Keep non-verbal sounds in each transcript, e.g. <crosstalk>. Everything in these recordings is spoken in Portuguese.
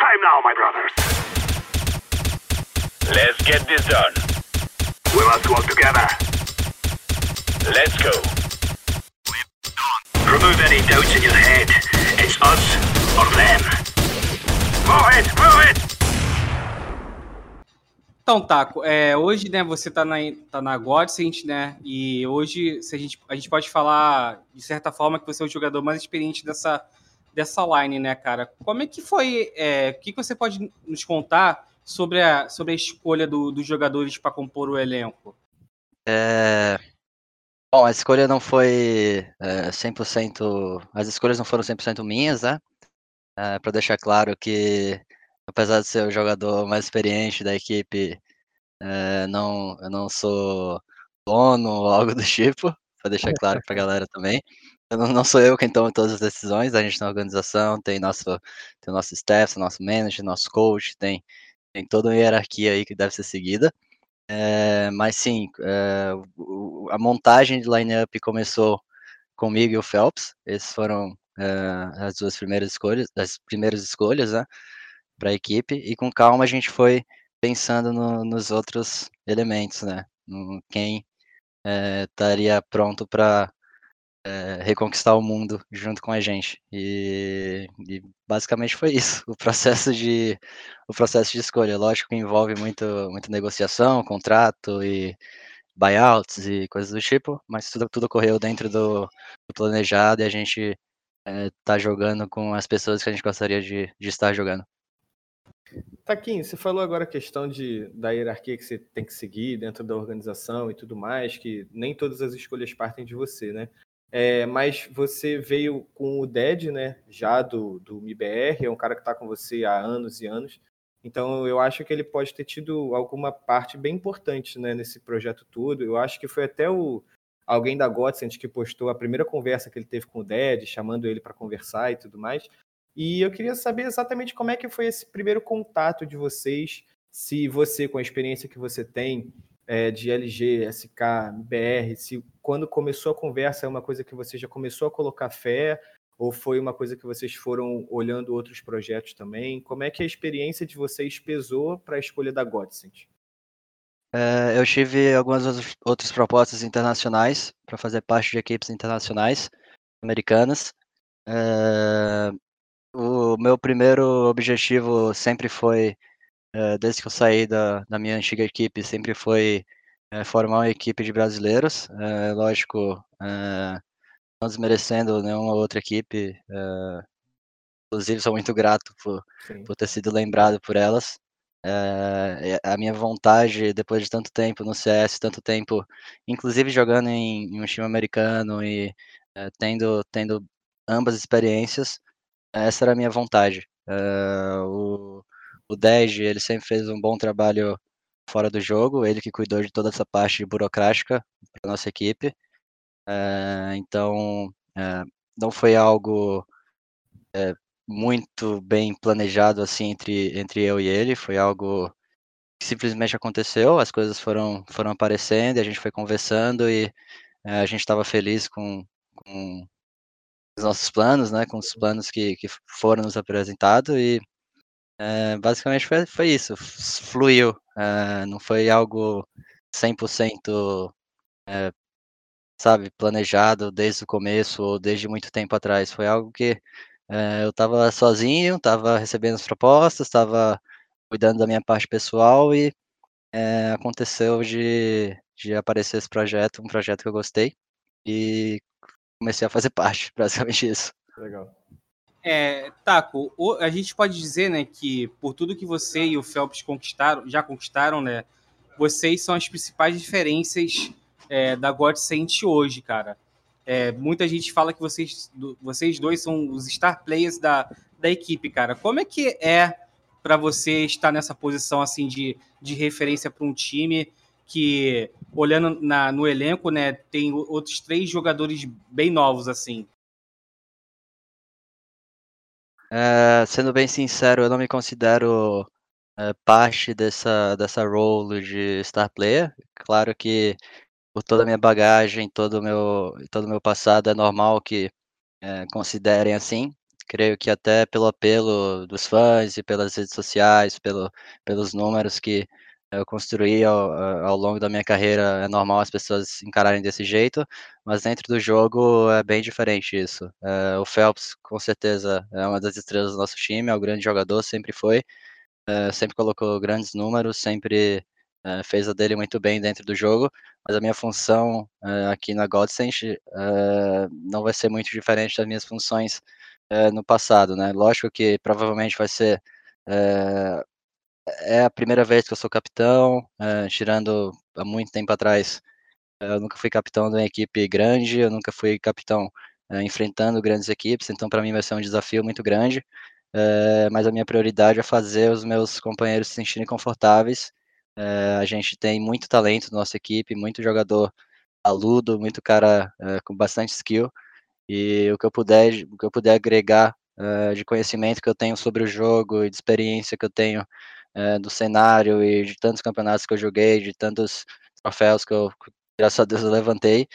time now, my brothers. Let's get this done. We must work together. Let's go. Remove any doubts in your head. It's us or them. Move it, move it! Então, Taco, é, hoje, né, você tá na, tá na Godsend, né, e hoje se a, gente, a gente pode falar, de certa forma, que você é o jogador mais experiente dessa, dessa line, né, cara? Como é que foi, é, o que, você pode nos contar sobre a, sobre a escolha do, dos jogadores para compor o elenco? É... Bom, a escolha não foi é, 100%, as escolhas não foram 100% minhas, né? É, para deixar claro que apesar de ser o jogador mais experiente da equipe, é, não, eu não sou dono ou algo do <laughs> tipo, para deixar claro para a galera também. Não, sou eu quem toma todas as decisões, a gente tem organização, tem nosso, tem nosso staff, nosso manager, nosso coach, tem, tem toda uma hierarquia aí que deve ser seguida. É, mas sim, é, a montagem de lineup começou comigo e o Phelps, esses foram as duas primeiras escolhas, as primeiras escolhas, né? para a equipe e com calma a gente foi pensando no, nos outros elementos, né? No quem é, estaria pronto para é, reconquistar o mundo junto com a gente. E, e, basicamente foi isso. O processo de o processo de escolha lógico que envolve muito muita negociação contrato e buyouts e coisas do tipo mas tudo tudo ocorreu dentro do, do planejado e a gente está eh, jogando com as pessoas que a gente gostaria de, de estar jogando. Taquinho, você falou agora a questão de, da hierarquia que você tem que seguir dentro da organização e tudo mais, que nem todas as escolhas partem de você, né? É, mas você veio com o Ded, né? Já do, do MIBR, é um cara que está com você há anos e anos. Então eu acho que ele pode ter tido alguma parte bem importante né, nesse projeto todo. Eu acho que foi até o alguém da Godsend que postou a primeira conversa que ele teve com o Ded, chamando ele para conversar e tudo mais. E eu queria saber exatamente como é que foi esse primeiro contato de vocês, se você, com a experiência que você tem é, de LG, SK, BR, se quando começou a conversa é uma coisa que você já começou a colocar fé, ou foi uma coisa que vocês foram olhando outros projetos também? Como é que a experiência de vocês pesou para a escolha da Godsend? É, eu tive algumas outras propostas internacionais para fazer parte de equipes internacionais americanas. É, o meu primeiro objetivo sempre foi, eh, desde que eu saí da, da minha antiga equipe, sempre foi é, formar uma equipe de brasileiros. É, lógico, é, não desmerecendo nenhuma outra equipe. inclusive, sou muito grato por, por ter sido lembrado por elas. a minha vontade, depois de tanto tempo no CS, tanto tempo, inclusive jogando em, em um time americano e tendo, tendo ambas experiências, essa era a minha vontade. Uh, o, o Dej, ele sempre fez um bom trabalho fora do jogo, ele que cuidou de toda essa parte burocrática para nossa equipe. Uh, então, uh, não foi algo muito bem planejado assim entre, entre eu e ele, foi algo que simplesmente aconteceu, as coisas foram, foram aparecendo, a gente foi conversando e a gente estava feliz com, com os nossos planos, né, com os planos que, que foram nos apresentados e é, basicamente foi, foi isso, fluiu, é, não foi algo 100% é, sabe, planejado desde o começo ou desde muito tempo atrás, foi algo que eu estava sozinho, estava recebendo as propostas, estava cuidando da minha parte pessoal e é, aconteceu de, de aparecer esse projeto, um projeto que eu gostei e comecei a fazer <laughs> parte, basicamente isso. Legal. É, Taco, a gente pode dizer, né, que por tudo que você e o Phelps conquistaram, já conquistaram, né, vocês são as principais diferenças é, da Godsend hoje, cara. É, muita gente fala que vocês, vocês dois são os star players da, da equipe, cara. Como é que é para você estar nessa posição assim de, de referência para um time que, olhando na, no elenco, né, tem outros três jogadores bem novos, assim. É, sendo bem sincero, eu não me considero é, parte dessa, dessa role de star player. Claro que por toda a minha bagagem, todo o meu, todo meu passado, é normal que é, considerem assim. creio que até pelo apelo dos fãs e pelas redes sociais, pelo, pelos números que eu construí ao, ao, longo da minha carreira, é normal as pessoas encararem desse jeito, mas dentro do jogo é bem diferente isso. É, o Phelps, com certeza, é uma das estrelas do nosso time, é o grande jogador, sempre foi, é, sempre colocou grandes números, sempre é, fez a dele muito bem dentro do jogo, mas a minha função é, aqui na Godsend é, não vai ser muito diferente das minhas funções é, no passado, né? Lógico que provavelmente vai ser é, é a primeira vez que eu sou capitão, é, tirando há muito tempo atrás. Eu nunca fui capitão de uma equipe grande, eu nunca fui capitão é, enfrentando grandes equipes, então para mim vai ser um desafio muito grande. Mas a minha prioridade é fazer os meus companheiros se sentirem confortáveis. A gente tem muito talento na nossa equipe, muito jogador aludo, muito cara com bastante skill. E o que eu puder, o que eu puder agregar de conhecimento que eu tenho sobre o jogo e de experiência que eu tenho é, do cenário e de tantos campeonatos que eu joguei, de tantos troféus que eu, graças a Deus, eu levantei,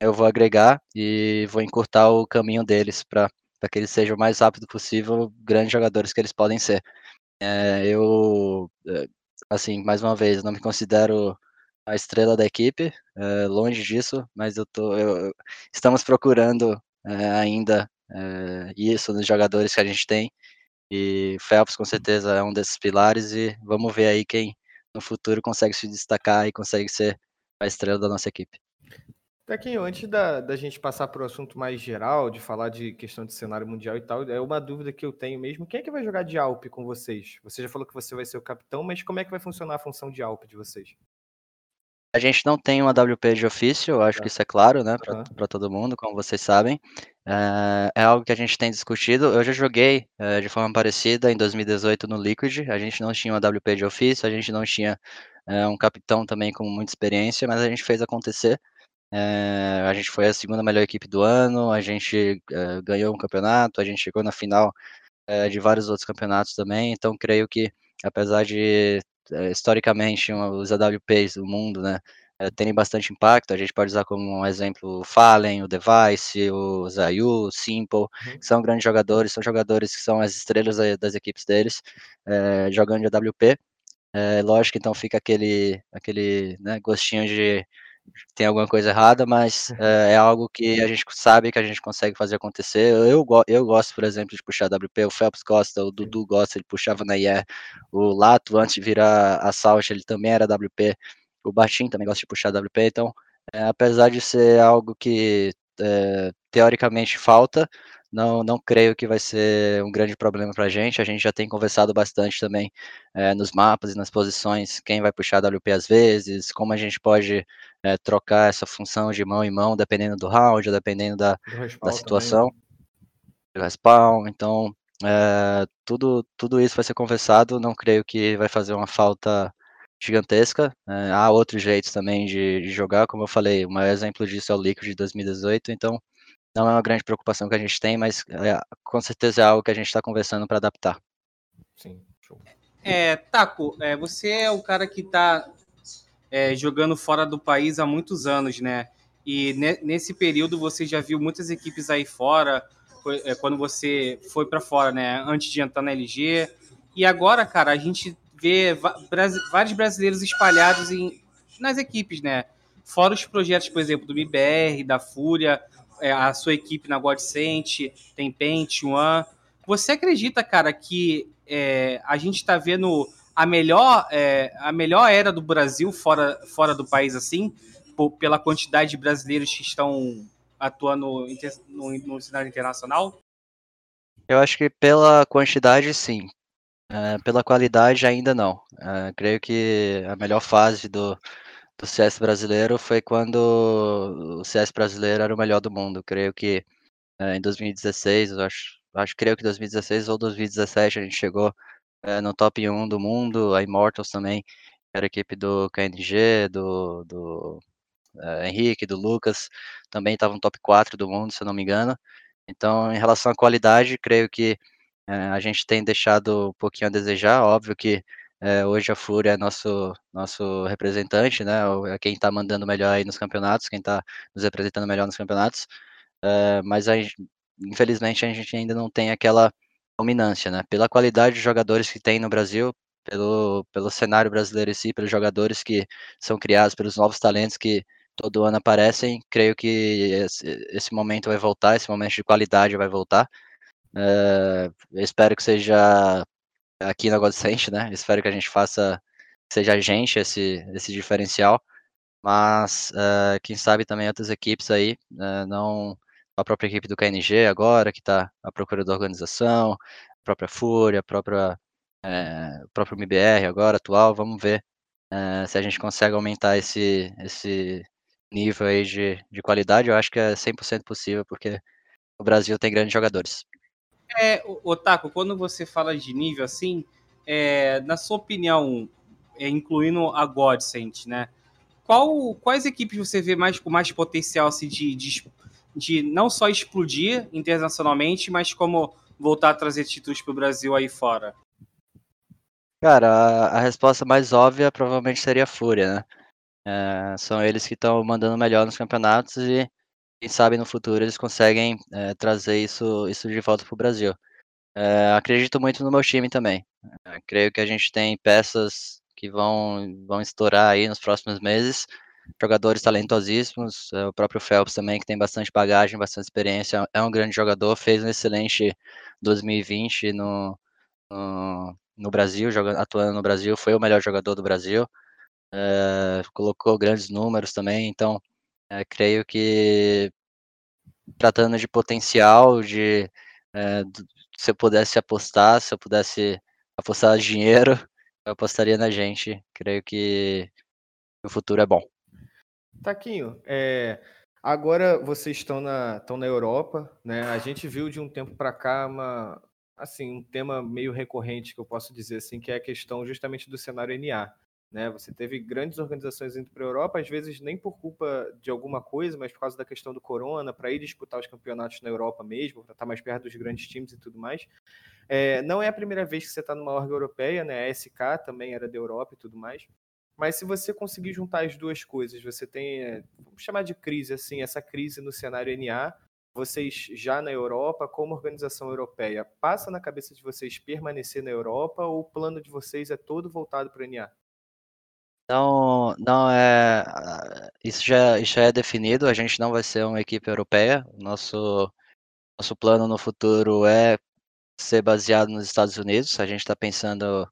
eu vou agregar e vou encurtar o caminho deles para que eles sejam o mais rápido possível grandes jogadores que eles podem ser. É, eu, eh, assim, mais uma vez, não me considero a estrela da equipe, é, longe disso, mas eu tô, eu, estamos procurando é, ainda isso nos jogadores que a gente tem e Phelps com certeza é um desses pilares e vamos ver aí quem no futuro consegue se destacar e consegue ser a estrela da nossa equipe. Tequinho, antes da, da gente passar para o assunto mais geral, de falar de questão de cenário mundial e tal, é uma dúvida que eu tenho mesmo. Quem é que vai jogar de Alpe com vocês? Você já falou que você vai ser o capitão, mas como é que vai funcionar a função de Alpe de vocês? A gente não tem uma WP de ofício, acho tá. que isso é claro, né, para uhum. todo mundo, como vocês sabem. É, é, algo que a gente tem discutido. Eu já joguei é, de forma parecida em 2018 no Liquid. A gente não tinha uma WP de ofício, a gente não tinha é, um capitão também com muita experiência, mas a gente fez acontecer. É, a gente foi a segunda melhor equipe do ano, a gente ganhou um campeonato, a gente chegou na final de vários outros campeonatos também. Então, creio que, apesar de historicamente os AWPs do mundo, né, é, terem bastante impacto. A gente pode usar como um exemplo o Fallen, o Device, o Zayu, o Simple, uhum. que são grandes jogadores, são jogadores que são as estrelas das equipes deles, é, jogando de AWP. É, lógico, então fica aquele, aquele né, gostinho de tem alguma coisa errada, mas é, é, algo que a gente sabe que a gente consegue fazer acontecer. Eu, eu gosto, por exemplo, de puxar WP, o Phelps gosta, o Dudu gosta, ele puxava na IE, o Lato, antes de virar a Salt, ele também era WP, o Batim também gosta de puxar WP, então, é, apesar de ser algo que é, teoricamente falta, não, não creio que vai ser um grande problema para a gente. A gente já tem conversado bastante também é, nos mapas e nas posições, quem vai puxar WP às vezes, como a gente pode é, trocar essa função de mão em mão, dependendo do round, dependendo da, da situação. Também. Do respawn, então é, tudo, tudo isso vai ser conversado. Não creio que vai fazer uma falta gigantesca. há outros jeitos também de, de jogar, como eu falei, o maior exemplo disso é o Liquid de 2018, então não é uma grande preocupação que a gente tem, mas é, com certeza é algo que a gente está conversando para adaptar. Sim, show. É, Taco, é, você é o cara que está é, jogando fora do país há muitos anos, né? E ne nesse período você já viu muitas equipes aí fora, foi, é, quando você foi para fora, né? Antes de entrar na LG. E agora, cara, a gente vê vários brasileiros espalhados em, nas equipes, né? Fora os projetos, por exemplo, do MBR, da Fúria, é, a sua equipe na Godsent, tem Paint, One. Você acredita, cara, que é, a gente está vendo a melhor, é, a melhor era do Brasil fora, fora do país, assim, por, pela quantidade de brasileiros que estão atuando no, no, cenário internacional? Eu acho que pela quantidade, sim. É, pela qualidade, ainda não. É, creio que a melhor fase do, do CS brasileiro foi quando o CS brasileiro era o melhor do mundo. Creio que é, em 2016, eu acho, acho creio que 2016 ou 2017 a gente chegou no top 1 do mundo, a Immortals também, era a equipe do KNG, do, do Henrique, do Lucas, também estava no top 4 do mundo, se eu não me engano. Então, em relação à qualidade, creio que a gente tem deixado um pouquinho a desejar, óbvio que é, hoje a Fúria é nosso, nosso representante, né? É quem está mandando melhor aí nos campeonatos, quem está nos representando melhor nos campeonatos. É, mas a, infelizmente a gente ainda não tem aquela dominância, né? Pela qualidade de jogadores que tem no Brasil, pelo, pelo cenário brasileiro em si, pelos jogadores que são criados, pelos novos talentos que todo ano aparecem, creio que esse, esse momento vai voltar, esse momento de qualidade vai voltar. É, espero que seja aqui na Godsend, né? Espero que a gente faça, seja a gente esse, esse diferencial, mas uh, quem sabe também outras equipes aí, uh, não a própria equipe do KNG agora, que está à procura da organização, a própria Fúria, a própria, é, o próprio MBR agora, atual, vamos ver se a gente consegue aumentar esse, esse nível aí de, de qualidade, eu acho que é 100% possível, porque o Brasil tem grandes jogadores. É, Otaku, quando você fala de nível assim, é, na sua opinião, é, incluindo a Godsend, né? Qual, quais equipes você vê mais com mais potencial assim, de, de, de não só explodir internacionalmente, mas como voltar a trazer títulos para o Brasil aí fora? Cara, a, a, resposta mais óbvia provavelmente seria a Fúria, né? É, são eles que estão mandando melhor nos campeonatos e quem sabe no futuro eles conseguem é, trazer isso, isso de volta para o Brasil. É, acredito muito no meu time também. É, creio que a gente tem peças que vão, vão estourar aí nos próximos meses. Jogadores talentosíssimos, o próprio Phelps também, que tem bastante bagagem, bastante experiência, é um grande jogador, fez um excelente 2020 no, no, no Brasil, jogando, atuando no Brasil, foi o melhor jogador do Brasil, colocou grandes números também, então é, creio que tratando de potencial, de é, se eu pudesse apostar, se eu pudesse apostar dinheiro, <laughs> eu apostaria na gente. Creio que o futuro é bom. Taquinho, é, agora vocês estão na, estão na Europa, né? A gente viu de um tempo para cá uma, assim, um tema meio recorrente que eu posso dizer assim, que é a questão justamente do cenário NA. Né? Você teve grandes organizações indo para a Europa, às vezes nem por culpa de alguma coisa, mas por causa da questão do corona, para ir disputar os campeonatos na Europa mesmo, para estar mais perto dos grandes times e tudo mais. É, não é a primeira vez que você está numa orga europeia, né? A SK também era da Europa e tudo mais. Mas se você conseguir juntar as duas coisas, você tem, é, vamos chamar de crise, assim, essa crise no cenário NA, vocês já na Europa, como organização europeia, passa na cabeça de vocês permanecer na Europa ou o plano de vocês é todo voltado para o NA? Não, não é. Isso já, já é definido. A gente não vai ser uma equipe europeia. Nosso, nosso plano no futuro é ser baseado nos Estados Unidos. A gente está pensando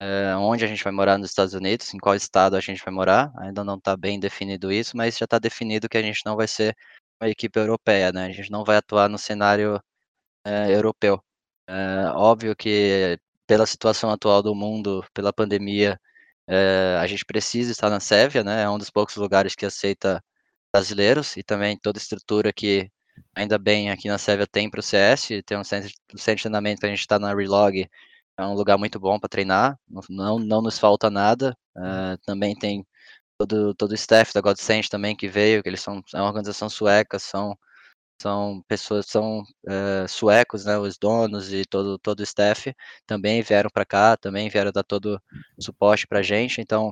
é, onde a gente vai morar nos Estados Unidos, em qual estado a gente vai morar. Ainda não está bem definido isso, mas já está definido que a gente não vai ser uma equipe europeia, né? A gente não vai atuar no cenário é, europeu. É, óbvio que pela situação atual do mundo, pela pandemia, é, a gente precisa estar na Sérvia, né? É um dos poucos lugares que aceita brasileiros e também toda a estrutura que ainda bem aqui na Sérvia tem para o CS, tem um centro, um centro de treinamento que a gente está na Relog, é um lugar muito bom para treinar, não, não nos falta nada. Uh, também tem todo, todo o staff da Godsend também que veio, que eles são é uma organização sueca, são são pessoas são uh, suecos, né, os donos e todo todo o staff também vieram para cá, também vieram dar todo suporte para a gente. Então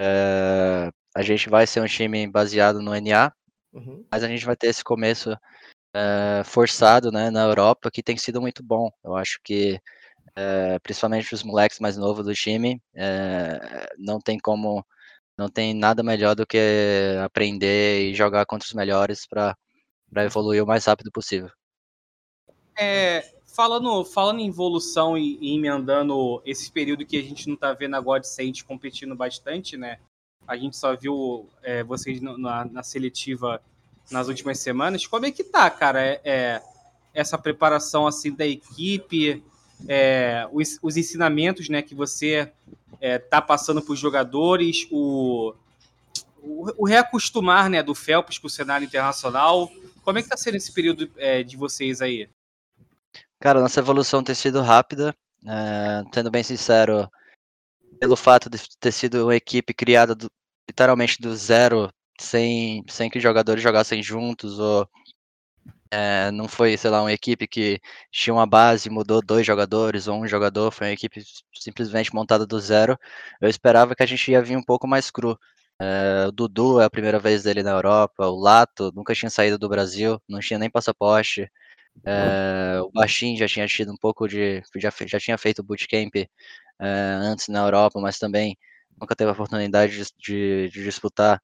uh, a gente vai ser um time baseado no NA, uhum. mas a gente vai ter esse começo uh, forçado, né, na Europa que tem sido muito bom. Eu acho que principalmente os moleques mais novos do time, não tem como não tem nada melhor do que aprender e jogar contra os melhores para para evoluir o mais rápido possível. É, falando, falando em evolução e, e emendando esse período que a gente não está vendo a Godsend competindo bastante, né? A gente só viu é, vocês na, na, seletiva nas últimas semanas. Como é que tá, cara? É, é essa preparação assim da equipe, é, os, os, ensinamentos, né, que você é, tá passando para os jogadores, o, o, o, reacostumar, né, do Phelps com o cenário internacional. Como é que está sendo esse período é, de vocês aí? Cara, nossa evolução tem sido rápida, é, sendo bem sincero, pelo fato de ter sido uma equipe criada do, literalmente do zero, sem, sem que os jogadores jogassem juntos, ou é, não foi, sei lá, uma equipe que tinha uma base, mudou dois jogadores ou um jogador, foi uma equipe simplesmente montada do zero. Eu esperava que a gente ia vir um pouco mais cru. É, o Dudu é a primeira vez dele na Europa, o Lato nunca tinha saído do Brasil, não tinha nem passaporte. É, o Baixin já tinha tido um pouco de. Já, já tinha feito bootcamp é, antes na Europa, mas também nunca teve a oportunidade de, de, de disputar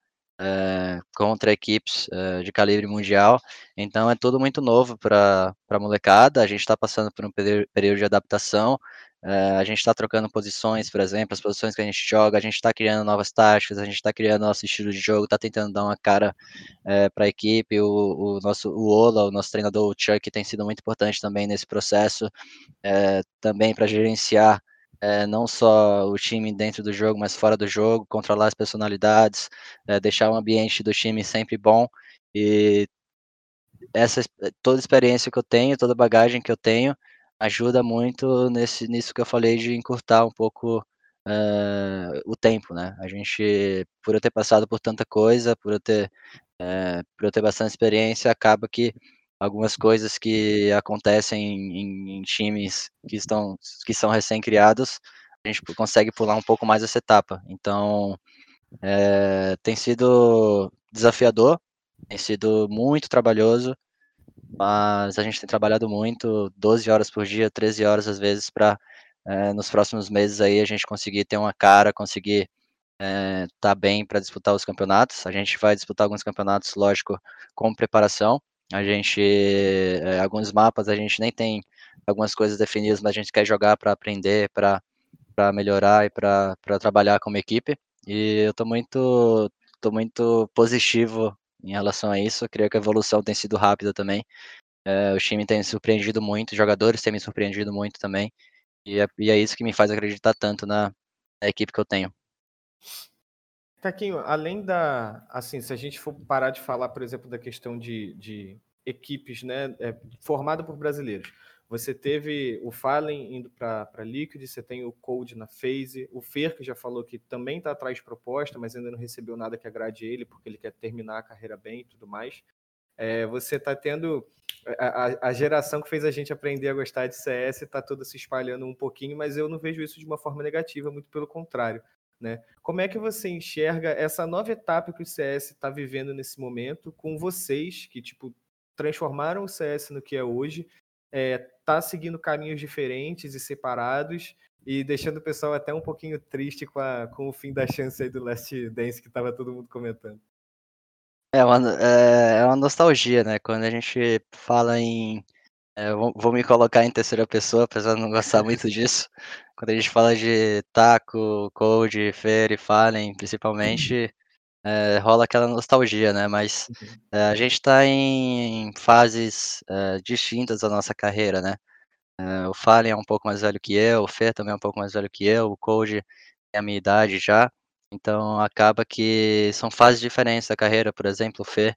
contra equipes de calibre mundial. Então é tudo muito novo para a molecada. A gente está passando por um período de adaptação. Uh, a gente está trocando posições, por exemplo, as posições que a gente joga, a gente está criando novas táticas, a gente está criando nosso estilo de jogo, está tentando dar uma cara uh, para a equipe. O, o, nosso o Ola, o nosso treinador, o Chuck, tem sido muito importante também nesse processo, uh, também para gerenciar não só o time dentro do jogo, mas fora do jogo, controlar as personalidades, deixar o ambiente do time sempre bom e essa toda a experiência que eu tenho, toda a bagagem que eu tenho, ajuda muito nesse, nisso que eu falei de encurtar um pouco uh, o tempo, né? A gente, por eu ter passado por tanta coisa, por eu ter, uh, por eu ter bastante experiência, acaba que algumas coisas que acontecem em, em times que estão que são recém-criados, a gente consegue pular um pouco mais essa etapa. Então, é, tem sido desafiador, tem sido muito trabalhoso, mas a gente tem trabalhado muito, 12 horas por dia, 13 horas às vezes, para é, eh, nos próximos meses aí a gente conseguir ter uma cara, conseguir estar é, tá bem para disputar os campeonatos. A gente vai disputar alguns campeonatos, lógico, com preparação. A gente, é, alguns mapas a gente nem tem algumas coisas definidas, mas a gente quer jogar para aprender, para melhorar e para trabalhar como equipe. E eu estou muito, muito positivo em relação a isso. Eu creio que a evolução tem sido rápida também. É, o time tem surpreendido muito, os jogadores têm me surpreendido muito também. E é, e é isso que me faz acreditar tanto na, na equipe que eu tenho. Taquinho, além da. Assim, se a gente for parar de falar, por exemplo, da questão de, de equipes né, é, formada por brasileiros. Você teve o Fallen indo para Liquid, você tem o Code na Phase, o Fer, que já falou que também está atrás de proposta, mas ainda não recebeu nada que agrade ele, porque ele quer terminar a carreira bem e tudo mais. É, você está tendo. A, a, geração que fez a gente aprender a gostar de CS está toda se espalhando um pouquinho, mas eu não vejo isso de uma forma negativa, muito pelo contrário. Né? Como é que você enxerga essa nova etapa que o CS está vivendo nesse momento com vocês, que tipo transformaram o CS no que é hoje é, tá seguindo caminhos diferentes e separados e deixando o pessoal até um pouquinho triste com, a, com o fim da chance aí do Last Dance que estava todo mundo comentando. É uma, é, é uma nostalgia, né? Quando a gente fala em. É, vou, vou, me colocar em terceira pessoa, apesar de não gostar <laughs> muito disso. Quando a gente fala de Taco, Code, Fer e Fallen, principalmente, é, rola aquela nostalgia, né? Mas é, a gente está em fases é, distintas da nossa carreira, né? o Fallen é um pouco mais velho que eu, o Fê também é um pouco mais velho que eu, o Code é a minha idade já, então acaba que são fases diferentes da carreira, por exemplo, o Fê,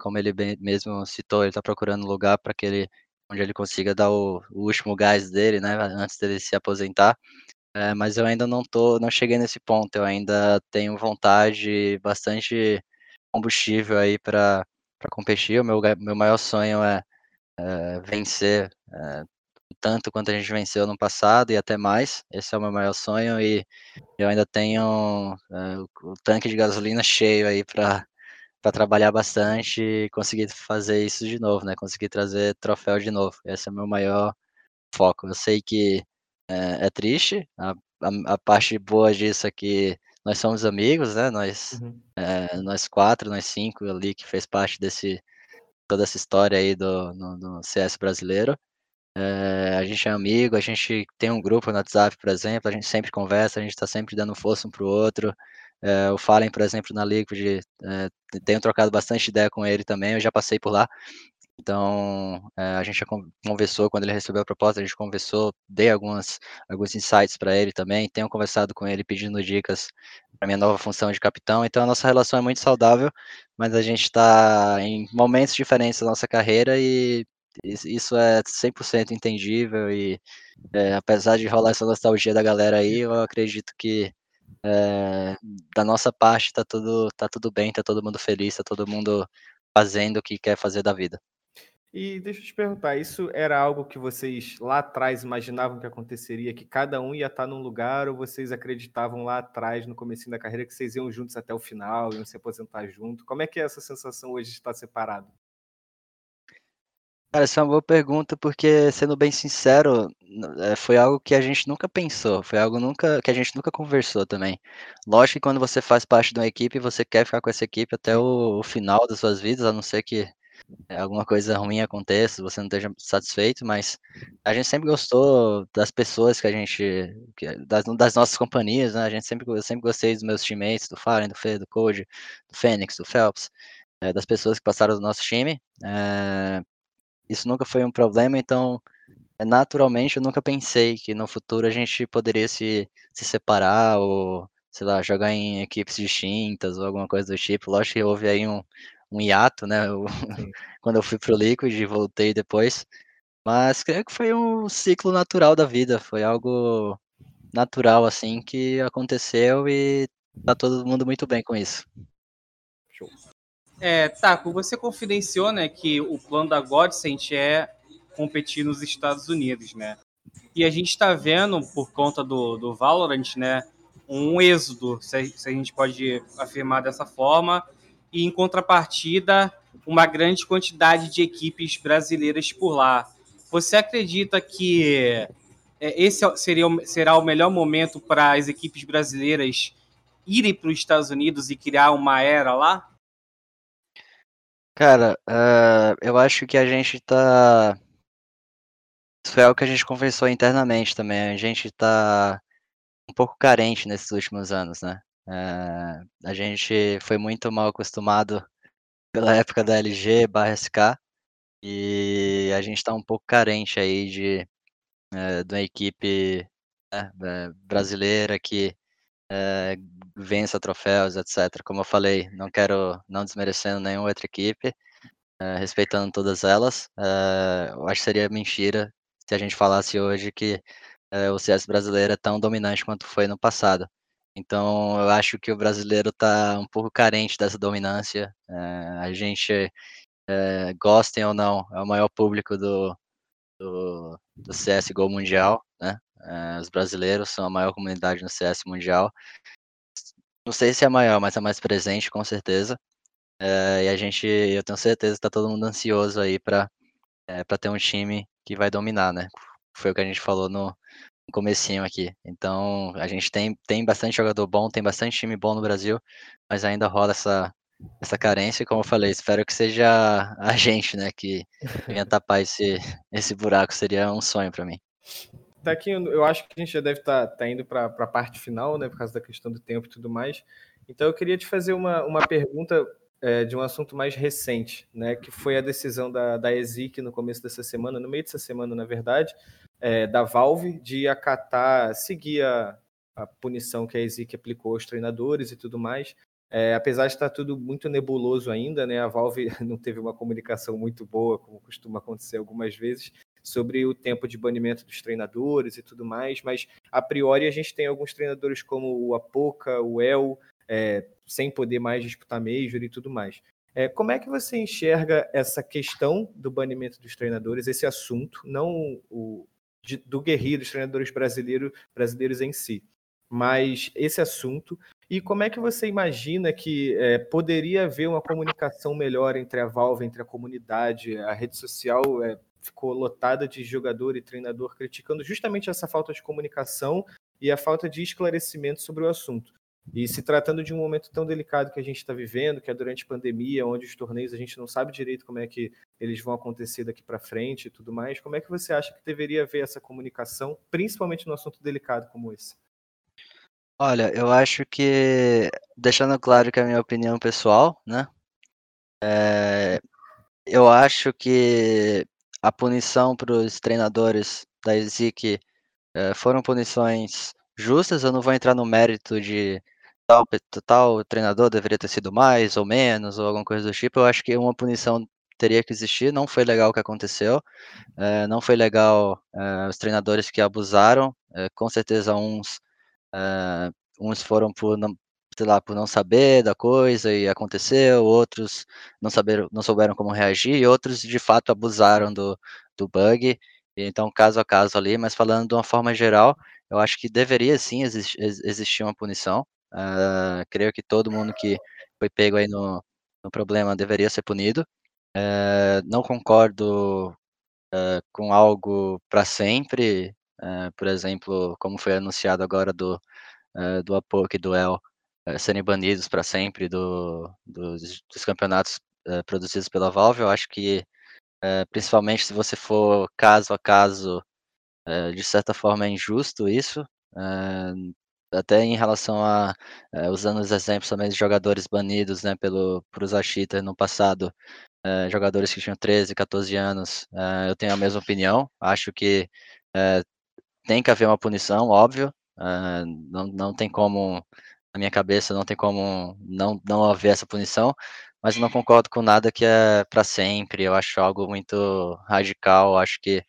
como ele mesmo citou, ele está procurando lugar para que ele onde ele consiga dar o, o último gás dele, né, antes dele se aposentar. É, mas eu ainda não tô, não cheguei nesse ponto. Eu ainda tenho vontade, bastante combustível aí para competir. O meu, meu maior sonho é, é vencer é, tanto quanto a gente venceu no passado e até mais. Esse é o meu maior sonho e eu ainda tenho é, o tanque de gasolina cheio aí para para trabalhar bastante e conseguir fazer isso de novo, né? Conseguir trazer troféu de novo. Esse é o meu maior foco. Eu sei que é, é triste. A, a, a, parte boa disso é que nós somos amigos, né? Nós, uhum. é, nós quatro, nós cinco ali que fez parte desse toda essa história aí do, no, do CS brasileiro. É, a gente é amigo, a gente tem um grupo no WhatsApp, por exemplo, a gente sempre conversa, a gente está sempre dando força um para o outro. É, o Fallen, por exemplo, na Liquid, é, tenho trocado bastante ideia com ele também, eu já passei por lá, então, é, a gente já conversou, quando ele recebeu a proposta, a gente conversou, dei algumas, alguns insights para ele também, tenho conversado com ele pedindo dicas para minha nova função de capitão, então a nossa relação é muito saudável, mas a gente está em momentos diferentes da nossa carreira e isso é 100% entendível e é, apesar de rolar essa nostalgia da galera aí, eu acredito que é, da nossa parte tá tudo, tá tudo bem, tá todo mundo feliz, tá todo mundo fazendo o que quer fazer da vida. E deixa eu te perguntar, isso era algo que vocês lá atrás imaginavam que aconteceria, que cada um ia estar num lugar, ou vocês acreditavam lá atrás, no começo da carreira, que vocês iam juntos até o final, iam se aposentar junto? Como é que é essa sensação hoje de estar separado? Cara, essa é uma boa pergunta, porque, sendo bem sincero, eh, foi algo que a gente nunca pensou, foi algo nunca que a gente nunca conversou também. Lógico que quando você faz parte de uma equipe, você quer ficar com essa equipe até o, o final das suas vidas, a não ser que alguma coisa ruim aconteça, você não esteja satisfeito, mas a gente sempre gostou das pessoas que a gente, que- das, das nossas companhias, né? A gente sempre, eu sempre gostei dos meus teammates, do Fallen, do Fê, do Code, do Fênix, do Phelps, eh, das pessoas que passaram do nosso time. eh, isso nunca foi um problema, então, eh, naturalmente, eu nunca pensei que no futuro a gente poderia se, se separar ou, sei lá, jogar em equipes distintas ou alguma coisa do tipo. Lógico que houve aí um, um hiato, né? Sim. <laughs> quando eu fui pro Liquid e voltei depois. Mas creio que foi um ciclo natural da vida, foi algo natural, assim, que aconteceu e tá todo mundo muito bem com isso. Show. É, Taco, você confidenciou, né, que o plano da Godsent é competir nos Estados Unidos, né? E a gente está vendo, por conta do, do Valorant, né, um êxodo, se a, se a gente pode afirmar dessa forma, e em contrapartida, uma grande quantidade de equipes brasileiras por lá. Você acredita que é, esse seria, o- será o melhor momento para as equipes brasileiras irem para os Estados Unidos e criar uma era lá? Cara, ah, eu acho que a gente tá. Isso foi algo que a gente conversou internamente também. A gente tá um pouco carente nesses últimos anos, né? Eh, a gente foi muito mal acostumado pela época da LG barra SK e a gente tá um pouco carente aí de, eh, de uma equipe né, eh, brasileira que eh, vença troféus, etc. Como eu falei, não quero não desmerecendo nenhuma outra equipe, respeitando todas elas. eu acho que seria mentira se a gente falasse hoje que o CS brasileiro é tão dominante quanto foi no passado. Então, eu acho que o brasileiro está um pouco carente dessa dominância. eh, a gente, eh, gostem ou não, é o maior público do, do, do CSGO mundial, né? Eh, os brasileiros são a maior comunidade no CS mundial. Não sei se é a maior, mas é mais presente, com certeza. E a gente, eu tenho certeza que tá todo mundo ansioso aí para para ter um time que vai dominar, né? Foi o que a gente falou no comecinho aqui. Então, a gente tem, tem bastante jogador bom, tem bastante time bom no Brasil, mas ainda rola essa, essa carência, e como eu falei, espero que seja a gente, né, que <laughs> venha tapar esse, esse buraco, seria um sonho para mim. Taquinho, eu acho que a gente já deve estar tá, tá indo para a parte final, né, por causa da questão do tempo e tudo mais. Então, eu queria te fazer uma, uma pergunta é, de um assunto mais recente, né, que foi a decisão da, da ESIC no começo dessa semana, no meio dessa semana, na verdade, é, da Valve, de acatar, seguir a, a punição que a ESIC aplicou aos treinadores e tudo mais. É, apesar de estar tudo muito nebuloso ainda, né, a Valve <laughs> não teve uma comunicação muito boa, como costuma acontecer algumas vezes, sobre o tempo de banimento dos treinadores e tudo mais, mas a priori a gente tem alguns treinadores como o Apoca, o El, é, sem poder mais disputar Major e tudo mais. É, como é que você enxerga essa questão do banimento dos treinadores, esse assunto, não o de, do guerreiro dos treinadores brasileiro, brasileiros em si, mas esse assunto e como é que você imagina que é, poderia haver uma comunicação melhor entre a Valve, entre a comunidade, a rede social é, ficou lotada de jogador e treinador criticando justamente essa falta de comunicação e a falta de esclarecimento sobre o assunto. E se tratando de um momento tão delicado que a gente está vivendo, que é durante a pandemia, onde os torneios a gente não sabe direito como é que eles vão acontecer daqui para frente e tudo mais, como é que você acha que deveria haver essa comunicação, principalmente no assunto delicado como esse? Olha, eu acho que, deixando claro que é a minha opinião pessoal, né? É, eu acho que a punição para os treinadores da ESIC é, foram punições justas. Eu não vou entrar no mérito de tal, tal treinador deveria ter sido mais ou menos, ou alguma coisa do tipo. Eu acho que uma punição teria que existir. Não foi legal o que aconteceu. É, não foi legal é, os treinadores que abusaram. É, com certeza, uns, uns foram por não, sei lá, por não saber da coisa e aconteceu, outros não, saber, não souberam como reagir, outros de fato abusaram do, do bug. Então, caso a caso ali, mas falando de uma forma geral, eu acho que deveria sim existir uma punição. Uh, creio que todo mundo que foi pego aí no, no problema deveria ser punido. Uh, não concordo uh, com algo para sempre, uh, por exemplo, como foi anunciado agora do, uh, do Apoc e do El, serem banidos para sempre do, dos, dos campeonatos produzidos pela Valve, eu acho que, principalmente se você for caso a caso, de certa forma é injusto isso, até em relação a, usando os exemplos também de jogadores banidos, né, pelo, por cheater no passado, é, jogadores que tinham 13, 14 anos, é, eu tenho a mesma opinião. Acho que é, tem que haver uma punição, óbvio. não, não tem como, na minha cabeça, não tem como não, não haver essa punição, mas não concordo com nada que é para sempre. Eu acho algo muito radical. Acho que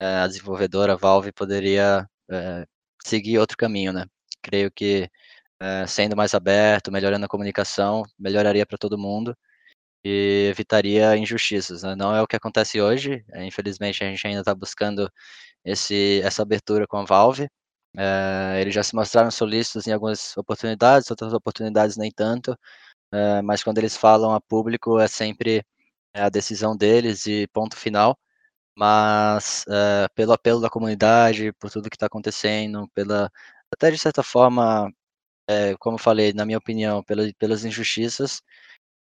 a desenvolvedora Valve poderia seguir outro caminho, né? Creio que sendo mais aberto, melhorando a comunicação, melhoraria para todo mundo e evitaria injustiças. Né? Não é o que acontece hoje. É, infelizmente, a gente ainda está buscando esse, essa abertura com a Valve. É, eles já se mostraram solistas em algumas oportunidades, outras oportunidades nem tanto. É, mas quando eles falam a público, é sempre a decisão deles e ponto final. Mas pelo apelo da comunidade, por tudo que está acontecendo, pela até de certa forma, como eu falei, na minha opinião, pela, pelas injustiças,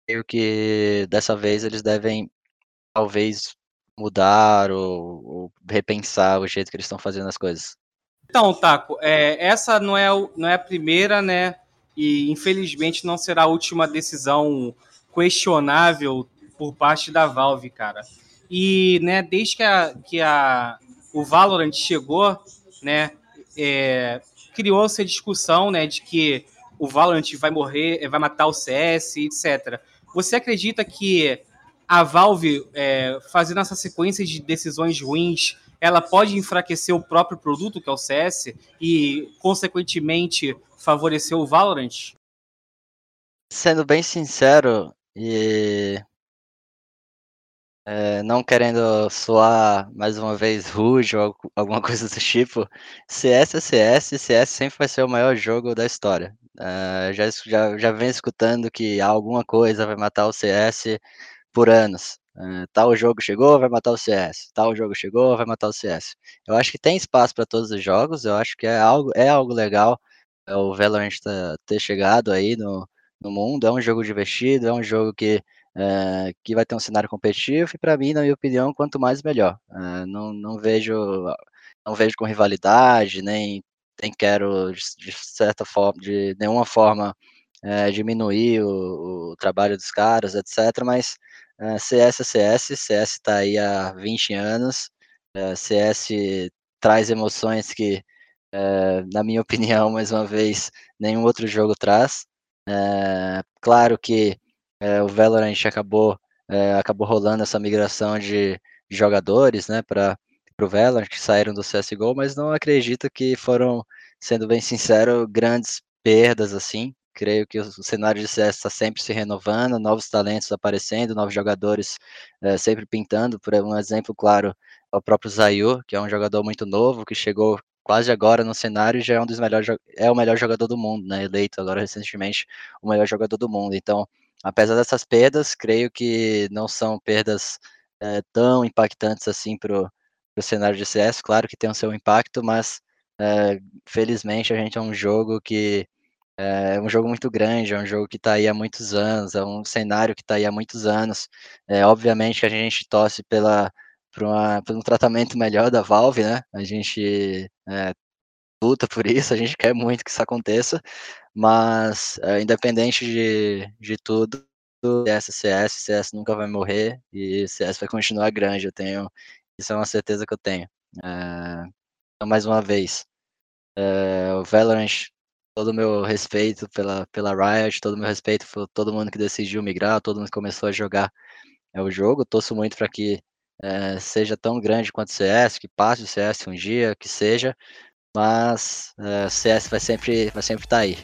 creio que dessa vez eles devem talvez mudar ou, ou repensar o jeito que eles estão fazendo as coisas. Então, Taco, é, essa não é, não é a primeira, né? E infelizmente não será a última decisão questionável por parte da Valve, cara. E, né, desde que, a, que a, o Valorant chegou, né, é, criou-se a discussão, né, de que o Valorant vai morrer, vai matar o CS, etc. Você acredita que a Valve, é, fazendo essa sequência de decisões ruins, ela pode enfraquecer o próprio produto, que é o CS, e, consequentemente, favorecer o Valorant? Sendo bem sincero, e é, não querendo soar mais uma vez rude ou alguma <laughs> coisa do tipo, CS é CS, CS sempre vai ser o maior jogo da história. Uh, já, já, já vem escutando que alguma coisa vai matar o CS por anos. Uh, tal jogo chegou, vai matar o CS. Tal jogo chegou, vai matar o CS. Eu acho que tem espaço para todos os jogos. Eu acho que é algo, é algo legal é, o Valorant tá, ter chegado aí no, no mundo. É um jogo divertido, é um jogo que, uh, que vai ter um cenário competitivo. E para mim, na minha opinião, quanto mais melhor. não, não vejo não vejo com rivalidade, nem nem quero, de, de certa forma, de nenhuma forma, é, diminuir o, o, trabalho dos caras, etc. Mas CS é CS, CS está aí há 20 anos, CS traz emoções que, na minha <laughs> opinião, mais uma vez, nenhum outro jogo traz. Claro que é, o Valorant acabou, acabou rolando essa migração de, jogadores, né, para pro Valorant, que saíram do CSGO, mas não acredito que foram, sendo bem sincero, grandes perdas assim. Creio que o cenário de CS está sempre se renovando, novos talentos aparecendo, novos jogadores é, sempre pintando. Por um exemplo, claro, é o próprio Zayu, que é um jogador muito novo, que chegou quase agora no cenário já é um dos melhores, é o melhor jogador do mundo, né? Eleito agora recentemente o melhor jogador do mundo. Então, apesar dessas perdas, creio que não são perdas é, tão impactantes assim para o cenário de CS, claro que tem o seu impacto, mas é, felizmente a gente é um jogo que é um jogo muito grande, é um jogo que está aí há muitos anos, é um cenário que está aí há muitos anos. É, obviamente que a gente torce pela, por um tratamento melhor da Valve, né? A gente é, luta por isso, a gente quer muito que isso aconteça, mas é, independente de, de tudo, CS, CS, CS nunca vai morrer e CS vai continuar grande. Eu tenho isso é uma certeza que eu tenho. É, então, mais uma vez, é, o Valorant, todo o meu respeito pela, pela Riot, todo o meu respeito por todo mundo que decidiu migrar, todo mundo que começou a jogar é, o jogo. torço muito para que é, seja tão grande quanto o CS, que passe o CS um dia, que seja, mas é, CS vai sempre vai sempre estar tá aí.